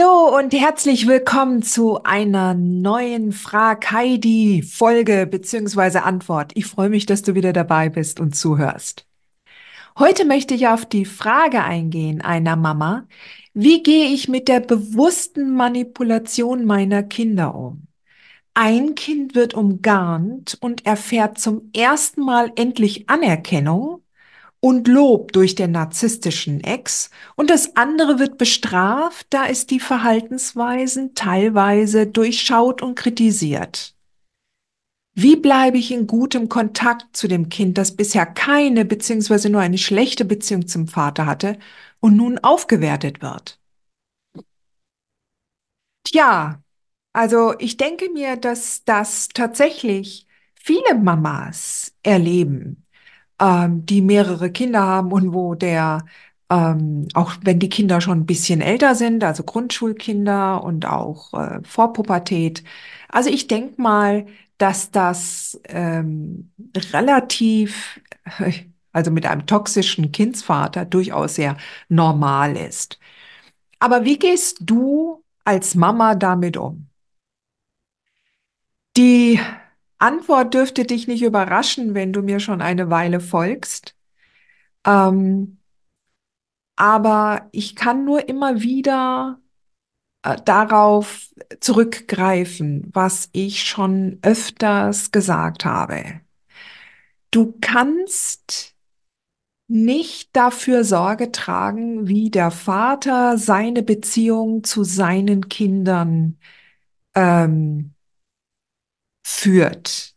Hallo und herzlich willkommen zu einer neuen Frag Heidi Folge beziehungsweise Antwort. Ich freue mich, dass du wieder dabei bist und zuhörst. Heute möchte ich auf die Frage eingehen einer Mama, wie gehe ich mit der bewussten Manipulation meiner Kinder um? Ein Kind wird umgarnt und erfährt zum ersten Mal endlich Anerkennung und Lob durch den narzisstischen Ex und das andere wird bestraft, da es die Verhaltensweisen teilweise durchschaut und kritisiert. Wie bleibe ich in gutem Kontakt zu dem Kind, das bisher keine bzw. nur eine schlechte Beziehung zum Vater hatte und nun aufgewertet wird? Tja, also ich denke mir, dass das tatsächlich viele Mamas erleben ähm, die mehrere Kinder haben und wo der, ähm, auch wenn die Kinder schon ein bisschen älter sind, also Grundschulkinder und auch äh, Vorpubertät. Also ich denke mal, dass das ähm, relativ, also mit einem toxischen Kindsvater durchaus sehr normal ist. Aber wie gehst du als Mama damit um? Die Antwort dürfte dich nicht überraschen, wenn du mir schon eine Weile folgst. Ähm, aber ich kann nur immer wieder äh, darauf zurückgreifen, was ich schon öfters gesagt habe. Du kannst nicht dafür Sorge tragen, wie der Vater seine Beziehung zu seinen Kindern ähm, führt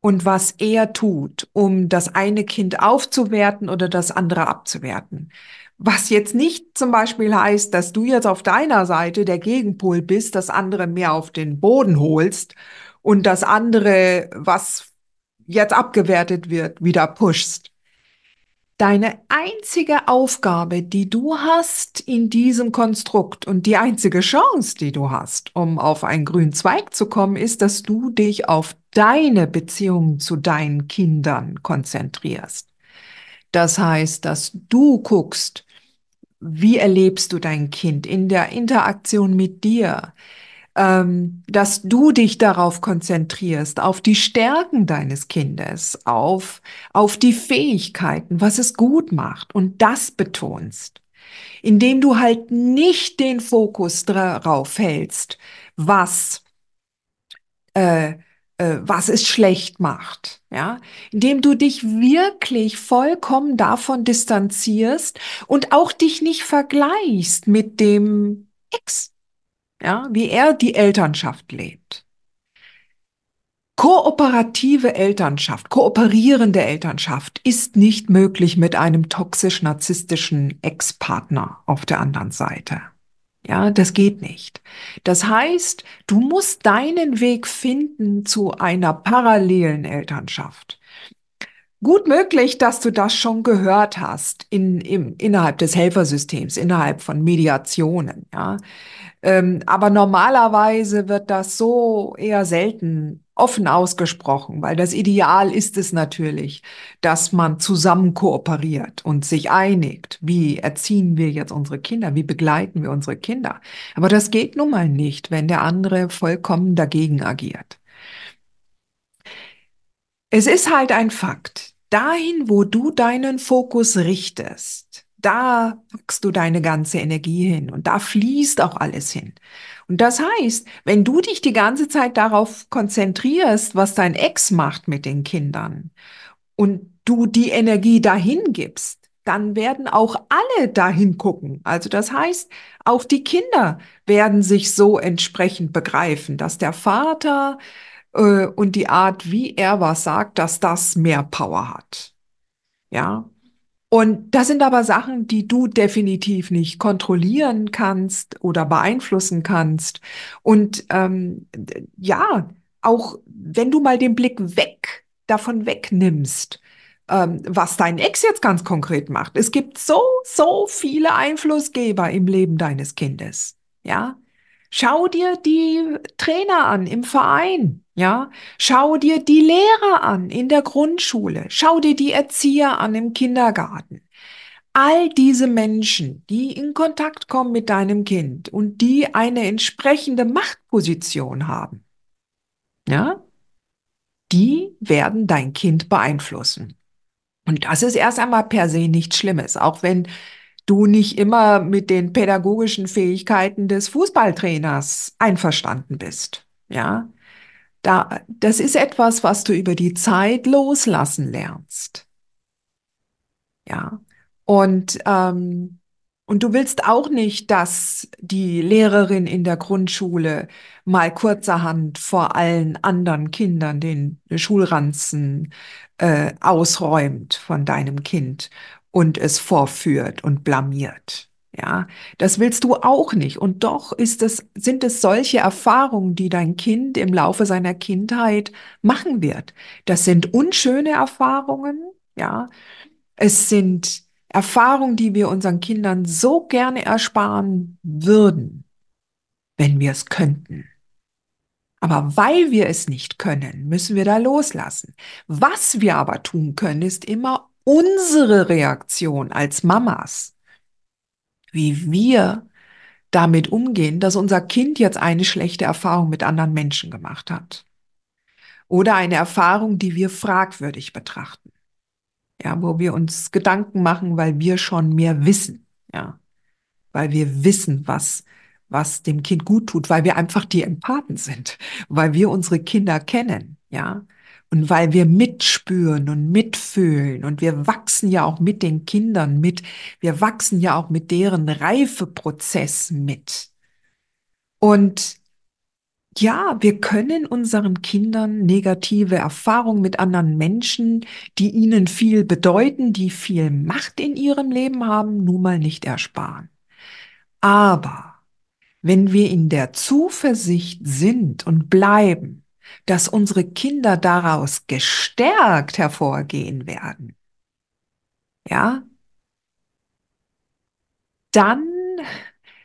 und was er tut, um das eine Kind aufzuwerten oder das andere abzuwerten. Was jetzt nicht zum Beispiel heißt, dass du jetzt auf deiner Seite der Gegenpol bist, das andere mehr auf den Boden holst und das andere, was jetzt abgewertet wird, wieder pushst. Deine einzige Aufgabe, die du hast in diesem Konstrukt und die einzige Chance, die du hast, um auf einen grünen Zweig zu kommen, ist, dass du dich auf deine Beziehung zu deinen Kindern konzentrierst. Das heißt, dass du guckst, wie erlebst du dein Kind in der Interaktion mit dir? Ähm, dass du dich darauf konzentrierst, auf die Stärken deines Kindes, auf, auf die Fähigkeiten, was es gut macht und das betonst, indem du halt nicht den Fokus darauf hältst, was äh, äh, was es schlecht macht, ja, indem du dich wirklich vollkommen davon distanzierst und auch dich nicht vergleichst mit dem Ex, ja, wie er die Elternschaft lebt. Kooperative Elternschaft, kooperierende Elternschaft ist nicht möglich mit einem toxisch-narzisstischen Ex-Partner auf der anderen Seite. Ja, das geht nicht. Das heißt, du musst deinen Weg finden zu einer parallelen Elternschaft. Gut möglich, dass du das schon gehört hast in, im, innerhalb des Helfersystems, innerhalb von Mediationen. Ja. Ähm, aber normalerweise wird das so eher selten offen ausgesprochen, weil das Ideal ist es natürlich, dass man zusammen kooperiert und sich einigt, wie erziehen wir jetzt unsere Kinder, wie begleiten wir unsere Kinder. Aber das geht nun mal nicht, wenn der andere vollkommen dagegen agiert. Es ist halt ein Fakt. Dahin, wo du deinen Fokus richtest, da packst du deine ganze Energie hin und da fließt auch alles hin. Und das heißt, wenn du dich die ganze Zeit darauf konzentrierst, was dein Ex macht mit den Kindern und du die Energie dahin gibst, dann werden auch alle dahin gucken. Also das heißt, auch die Kinder werden sich so entsprechend begreifen, dass der Vater äh, und die Art, wie er was sagt, dass das mehr Power hat. Ja. Und das sind aber Sachen, die du definitiv nicht kontrollieren kannst oder beeinflussen kannst. Und ähm, ja, auch wenn du mal den Blick weg davon wegnimmst, ähm, was dein Ex jetzt ganz konkret macht. Es gibt so, so viele Einflussgeber im Leben deines Kindes. Ja. Schau dir die Trainer an im Verein. Ja. Schau dir die Lehrer an in der Grundschule. Schau dir die Erzieher an im Kindergarten. All diese Menschen, die in Kontakt kommen mit deinem Kind und die eine entsprechende Machtposition haben, ja, die werden dein Kind beeinflussen. Und das ist erst einmal per se nichts Schlimmes, auch wenn du nicht immer mit den pädagogischen Fähigkeiten des Fußballtrainers einverstanden bist. Ja, da, das ist etwas, was du über die Zeit loslassen lernst. Ja, und ähm, und du willst auch nicht, dass die Lehrerin in der Grundschule mal kurzerhand vor allen anderen Kindern den Schulranzen äh, ausräumt von deinem Kind und es vorführt und blamiert. Ja, das willst du auch nicht. Und doch ist es, sind es solche Erfahrungen, die dein Kind im Laufe seiner Kindheit machen wird. Das sind unschöne Erfahrungen. Ja, es sind Erfahrungen, die wir unseren Kindern so gerne ersparen würden, wenn wir es könnten. Aber weil wir es nicht können, müssen wir da loslassen. Was wir aber tun können, ist immer unsere Reaktion als Mamas, wie wir damit umgehen, dass unser Kind jetzt eine schlechte Erfahrung mit anderen Menschen gemacht hat. Oder eine Erfahrung, die wir fragwürdig betrachten. Ja, wo wir uns Gedanken machen, weil wir schon mehr wissen, ja, weil wir wissen, was was dem Kind gut tut, weil wir einfach die Empathen sind, weil wir unsere Kinder kennen, ja, und weil wir mitspüren und mitfühlen und wir wachsen ja auch mit den Kindern mit, wir wachsen ja auch mit deren Reifeprozess mit. Und ja, wir können unseren Kindern negative Erfahrungen mit anderen Menschen, die ihnen viel bedeuten, die viel Macht in ihrem Leben haben, nun mal nicht ersparen. Aber wenn wir in der Zuversicht sind und bleiben, dass unsere Kinder daraus gestärkt hervorgehen werden, ja, dann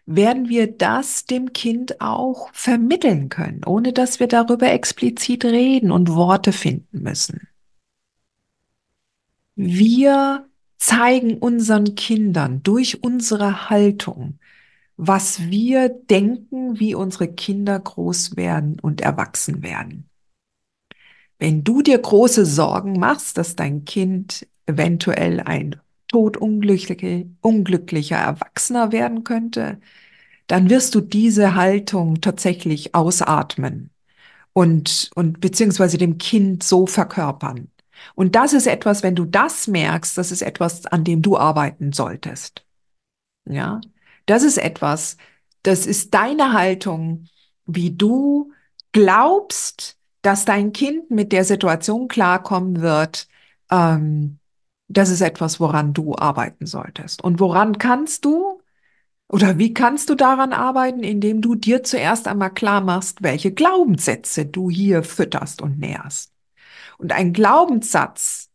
werden wir das dem Kind auch vermitteln können, ohne dass wir darüber explizit reden und Worte finden müssen. Wir zeigen unseren Kindern durch unsere Haltung, was wir denken, wie unsere Kinder groß werden und erwachsen werden. Wenn du dir große Sorgen machst, dass dein Kind eventuell ein todunglücklicher Erwachsener werden könnte, dann wirst du diese Haltung tatsächlich ausatmen und, und beziehungsweise dem Kind so verkörpern. Und das ist etwas, wenn du das merkst, das ist etwas, an dem du arbeiten solltest. Ja, das ist etwas, das ist deine Haltung, wie du glaubst, dass dein Kind mit der Situation klarkommen wird, ähm, das ist etwas, woran du arbeiten solltest. Und woran kannst du oder wie kannst du daran arbeiten, indem du dir zuerst einmal klar machst, welche Glaubenssätze du hier fütterst und nährst? Und ein Glaubenssatz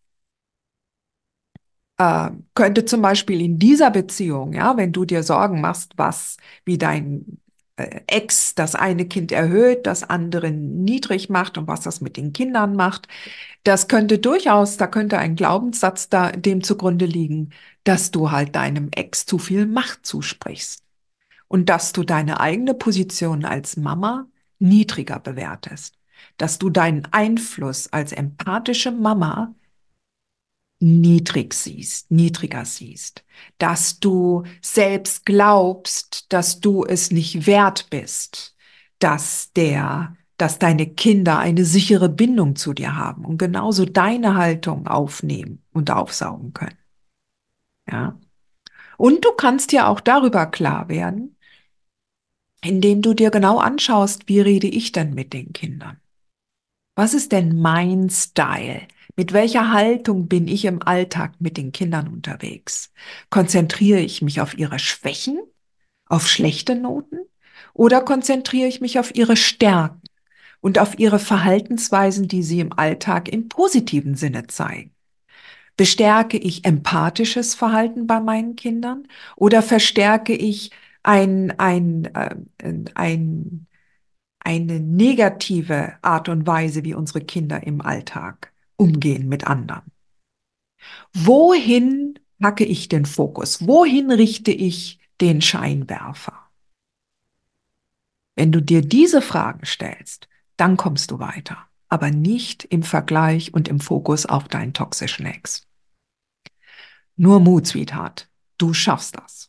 äh, könnte zum Beispiel in dieser Beziehung, ja, wenn du dir Sorgen machst, was, wie dein äh, Ex das eine Kind erhöht, das andere niedrig macht und was das mit den Kindern macht. Das könnte durchaus, da könnte ein Glaubenssatz da dem zugrunde liegen, dass du halt deinem Ex zu viel Macht zusprichst und dass du deine eigene Position als Mama niedriger bewertest, dass du deinen Einfluss als empathische Mama niedrig siehst, niedriger siehst, dass du selbst glaubst, dass du es nicht wert bist, dass der, dass deine Kinder eine sichere Bindung zu dir haben und genauso deine Haltung aufnehmen und aufsaugen können. Ja. Und du kannst dir auch darüber klar werden, indem du dir genau anschaust, wie rede ich denn mit den Kindern? Was ist denn mein Style? Mit welcher Haltung bin ich im Alltag mit den Kindern unterwegs? Konzentriere ich mich auf ihre Schwächen, auf schlechte Noten oder konzentriere ich mich auf ihre Stärken und auf ihre Verhaltensweisen, die sie im Alltag im positiven Sinne zeigen? Bestärke ich empathisches Verhalten bei meinen Kindern oder verstärke ich ein, ein, äh, ein, eine negative Art und Weise, wie unsere Kinder im Alltag umgehen mit anderen? Wohin packe ich den Fokus? Wohin richte ich den Scheinwerfer? Wenn du dir diese Fragen stellst, dann kommst du weiter aber nicht im Vergleich und im Fokus auf deinen toxischen Ex. Nur Mut, Sweetheart. Du schaffst das.